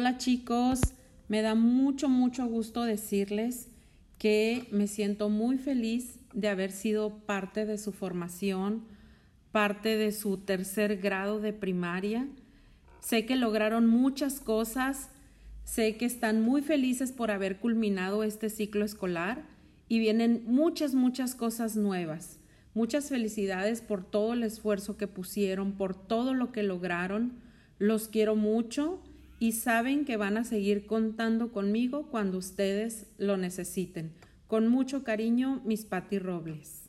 Hola chicos, me da mucho, mucho gusto decirles que me siento muy feliz de haber sido parte de su formación, parte de su tercer grado de primaria. Sé que lograron muchas cosas, sé que están muy felices por haber culminado este ciclo escolar y vienen muchas, muchas cosas nuevas. Muchas felicidades por todo el esfuerzo que pusieron, por todo lo que lograron. Los quiero mucho y saben que van a seguir contando conmigo cuando ustedes lo necesiten. Con mucho cariño, mis Pati Robles.